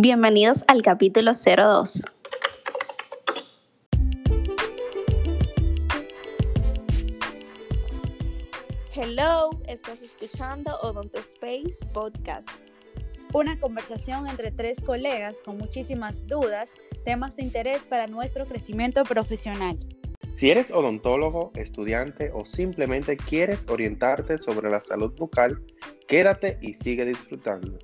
Bienvenidos al capítulo 02. Hello, estás escuchando Odonto Space Podcast. Una conversación entre tres colegas con muchísimas dudas, temas de interés para nuestro crecimiento profesional. Si eres odontólogo, estudiante o simplemente quieres orientarte sobre la salud bucal, quédate y sigue disfrutando.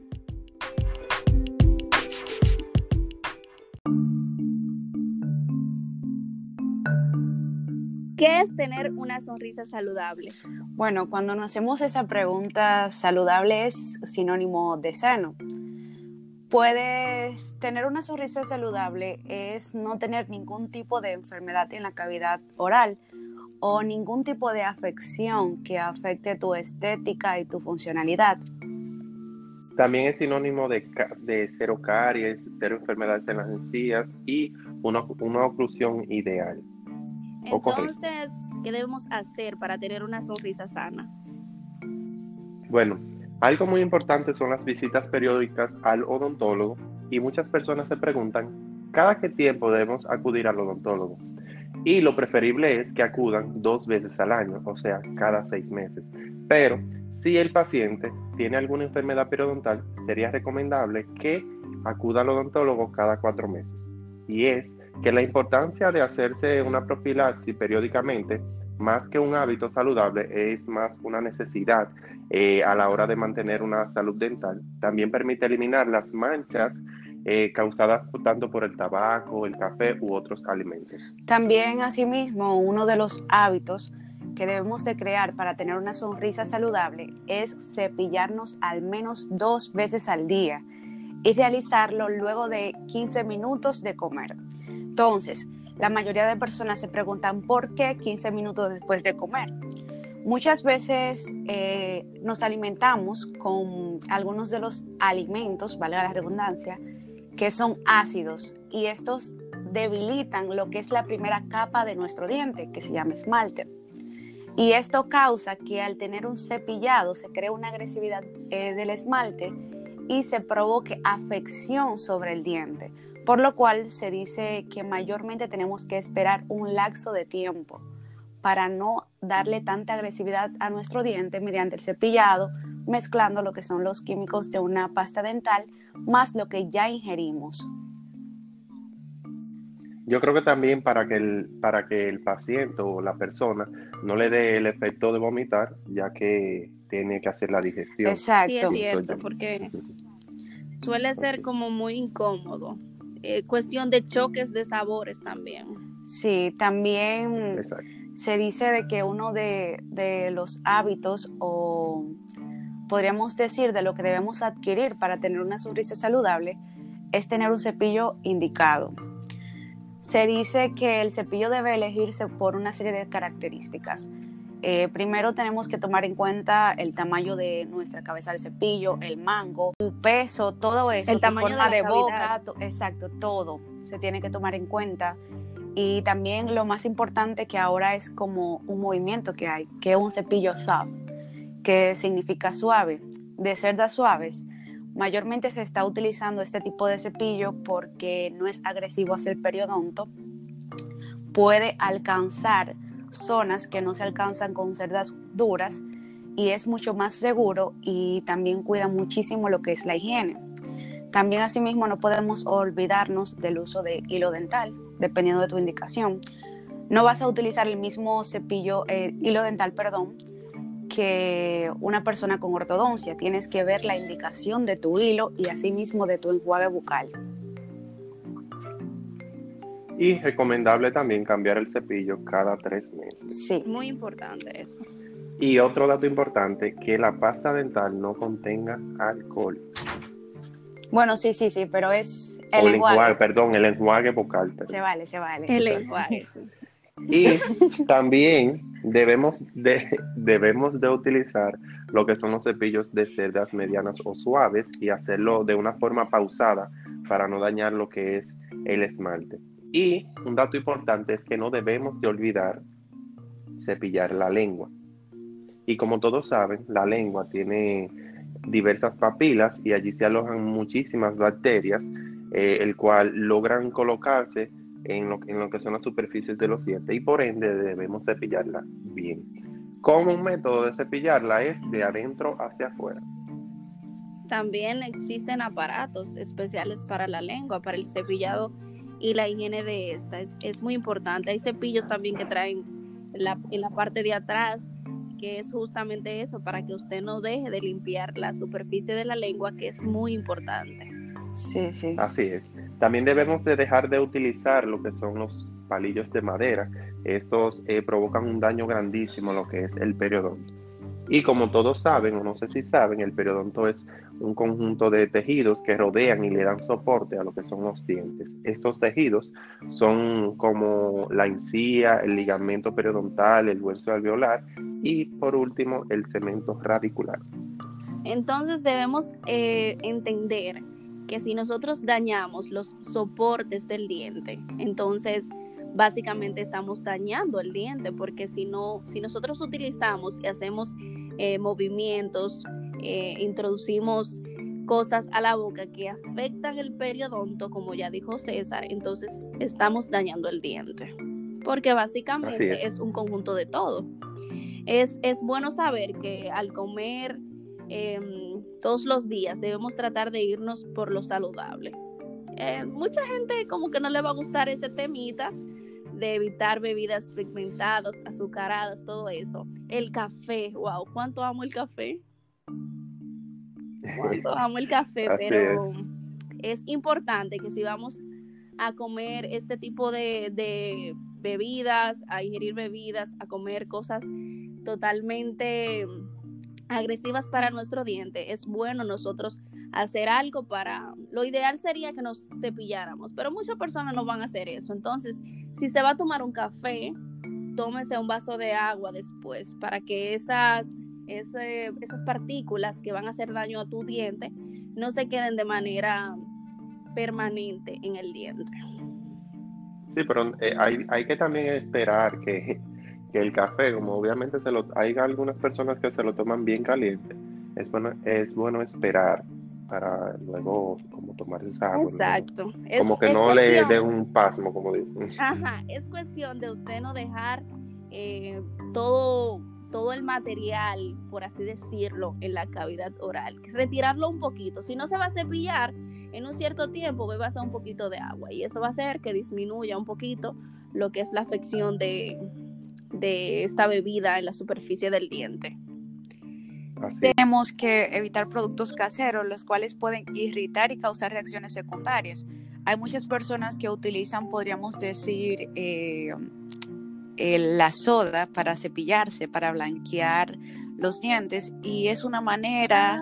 ¿Qué es tener una sonrisa saludable? Bueno, cuando nos hacemos esa pregunta, saludable es sinónimo de sano. Puedes tener una sonrisa saludable es no tener ningún tipo de enfermedad en la cavidad oral o ningún tipo de afección que afecte tu estética y tu funcionalidad. También es sinónimo de, de cero caries, cero enfermedades en las encías y una, una oclusión ideal. Entonces, ¿qué debemos hacer para tener una sonrisa sana? Bueno, algo muy importante son las visitas periódicas al odontólogo y muchas personas se preguntan, ¿cada qué tiempo debemos acudir al odontólogo? Y lo preferible es que acudan dos veces al año, o sea, cada seis meses. Pero si el paciente tiene alguna enfermedad periodontal, sería recomendable que acuda al odontólogo cada cuatro meses. Y es que la importancia de hacerse una profilaxis periódicamente, más que un hábito saludable, es más una necesidad eh, a la hora de mantener una salud dental. También permite eliminar las manchas eh, causadas tanto por el tabaco, el café u otros alimentos. También, asimismo, uno de los hábitos que debemos de crear para tener una sonrisa saludable es cepillarnos al menos dos veces al día y realizarlo luego de 15 minutos de comer. Entonces, la mayoría de personas se preguntan por qué 15 minutos después de comer. Muchas veces eh, nos alimentamos con algunos de los alimentos, valga la redundancia, que son ácidos y estos debilitan lo que es la primera capa de nuestro diente, que se llama esmalte. Y esto causa que al tener un cepillado se cree una agresividad eh, del esmalte y se provoque afección sobre el diente por lo cual se dice que mayormente tenemos que esperar un laxo de tiempo para no darle tanta agresividad a nuestro diente mediante el cepillado, mezclando lo que son los químicos de una pasta dental más lo que ya ingerimos. Yo creo que también para que el, para que el paciente o la persona no le dé el efecto de vomitar, ya que tiene que hacer la digestión. Exacto. Sí, es cierto, porque suele ser como muy incómodo eh, cuestión de choques de sabores también. Sí, también se dice de que uno de, de los hábitos o podríamos decir de lo que debemos adquirir para tener una sonrisa saludable es tener un cepillo indicado. Se dice que el cepillo debe elegirse por una serie de características. Eh, primero tenemos que tomar en cuenta el tamaño de nuestra cabeza del cepillo, el mango, su peso, todo eso, el tamaño forma de, boca, exacto, todo se tiene que tomar en cuenta. Y también lo más importante que ahora es como un movimiento que hay, que es un cepillo soft, que significa suave, de cerdas suaves. Mayormente se está utilizando este tipo de cepillo porque no es agresivo hacia el periodonto, puede alcanzar zonas que no se alcanzan con cerdas duras y es mucho más seguro y también cuida muchísimo lo que es la higiene. También asimismo no podemos olvidarnos del uso de hilo dental, dependiendo de tu indicación. No vas a utilizar el mismo cepillo, eh, hilo dental, perdón, que una persona con ortodoncia. Tienes que ver la indicación de tu hilo y asimismo de tu enjuague bucal. Y recomendable también cambiar el cepillo cada tres meses. Sí, muy importante eso. Y otro dato importante, que la pasta dental no contenga alcohol. Bueno, sí, sí, sí, pero es el, enjuague. Perdón, el enjuague vocal. Se vale, se vale. El enjuague. Y también debemos de, debemos de utilizar lo que son los cepillos de cerdas medianas o suaves y hacerlo de una forma pausada para no dañar lo que es el esmalte. Y un dato importante es que no debemos de olvidar cepillar la lengua. Y como todos saben, la lengua tiene diversas papilas y allí se alojan muchísimas bacterias eh, el cual logran colocarse en lo, en lo que son las superficies de los dientes y por ende debemos cepillarla bien. Como un método de cepillarla es de adentro hacia afuera. También existen aparatos especiales para la lengua, para el cepillado y la higiene de esta. Es, muy importante. Hay cepillos también que traen la, en la parte de atrás, que es justamente eso, para que usted no deje de limpiar la superficie de la lengua, que es muy importante. Sí, sí. Así es. También debemos de dejar de utilizar lo que son los palillos de madera. Estos eh, provocan un daño grandísimo lo que es el periodonto. Y como todos saben, o no sé si saben, el periodonto es un conjunto de tejidos que rodean y le dan soporte a lo que son los dientes. Estos tejidos son como la encía, el ligamento periodontal, el hueso alveolar y por último el cemento radicular. Entonces debemos eh, entender que si nosotros dañamos los soportes del diente, entonces básicamente estamos dañando el diente porque si no, si nosotros utilizamos y hacemos eh, movimientos, eh, introducimos cosas a la boca que afectan el periodonto, como ya dijo César, entonces estamos dañando el diente. Porque básicamente es. un conjunto de todo. Es, es bueno saber que al comer em, todos los días debemos tratar de irnos por lo saludable. Eh, mucha gente como que no le va a gustar ese temita de evitar bebidas pigmentadas, azucaradas, todo eso. El café, wow, cuánto amo el café. Amo el café, pero es. importante que si vamos a comer este tipo de, de bebidas, a ingerir bebidas, a comer cosas totalmente agresivas para nuestro diente, es bueno nosotros hacer algo para, lo ideal sería que nos cepilláramos, pero muchas personas no van a hacer eso. Entonces, si se va a tomar un café, tómese un vaso de agua después para que esas, esas partículas que van a hacer daño a tu diente no se queden de manera permanente en el diente. Sí, pero eh, hay, hay que también esperar que el café, como obviamente se lo, hay algunas personas que se lo toman bien caliente, es bueno, es bueno esperar para luego como tomar esa agua. Exacto. como que no le dé un pasmo, como dicen. Ajá, es cuestión de usted no dejar eh, todo, todo el material, por así decirlo, en la cavidad oral. Retirarlo un poquito. Si no se va a cepillar en un cierto tiempo, bebas un poquito de agua y eso va a hacer que disminuya un poquito lo que es la afección de, de esta bebida en la superficie del diente. Tenemos que evitar productos caseros, los cuales pueden irritar y causar reacciones secundarias. Hay muchas personas que utilizan, podríamos decir, eh, la soda para cepillarse, para blanquear los dientes, y es una manera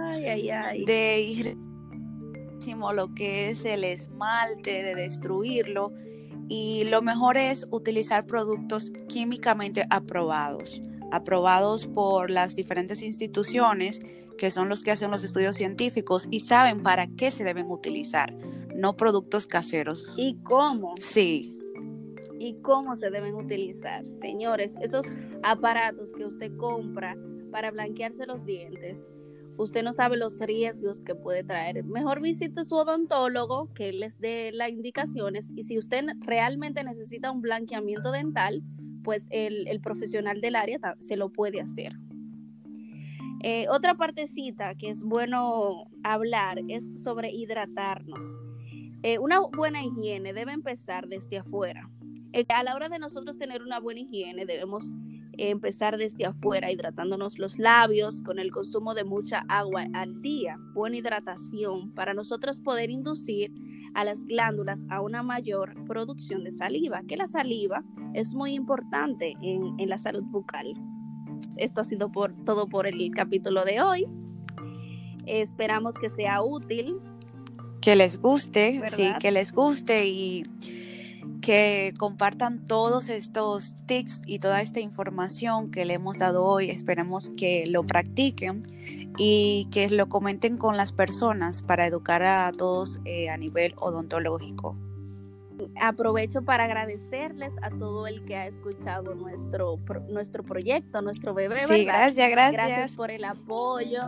de ir lo que es el esmalte, de destruirlo y lo mejor es utilizar productos químicamente aprobados, aprobados por las diferentes instituciones que son los que hacen los estudios científicos y saben para qué se deben utilizar, no productos caseros. ¿Y cómo? Sí. ¿Y cómo se deben utilizar? Señores, esos aparatos que usted compra para blanquearse los dientes, usted no sabe los riesgos que puede traer. Mejor visite su odontólogo que les dé las indicaciones y si usted realmente necesita un blanqueamiento dental, pues el, profesional del área se lo puede hacer. Eh, otra partecita que es bueno hablar es sobre hidratarnos. Eh, una buena higiene debe empezar desde afuera. Eh, a la hora de nosotros tener una buena higiene debemos empezar desde afuera, hidratándonos los labios con el consumo de mucha agua al día, buena hidratación para nosotros poder inducir a las glándulas a una mayor producción de saliva, que la saliva es muy importante en, la salud bucal. Esto ha sido por, todo por el capítulo de hoy. Esperamos que sea útil. Que les guste, sí, que les guste y que compartan todos estos tips y toda esta información que le hemos dado hoy. Esperemos que lo practiquen y que lo comenten con las personas para educar a todos eh, a nivel odontológico. Aprovecho para agradecerles a todo el que ha escuchado nuestro, nuestro proyecto, nuestro bebé. Sí, gracias, gracias. Gracias por el apoyo.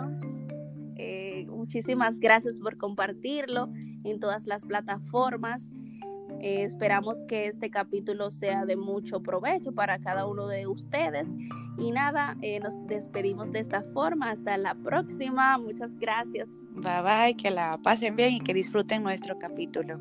Eh, muchísimas gracias por compartirlo en todas las plataformas. Eh, esperamos que este capítulo sea de mucho provecho para cada uno de ustedes. Y nada, eh, nos despedimos de esta forma. Hasta la próxima. Muchas gracias. Bye bye, que la pasen bien y que disfruten nuestro capítulo.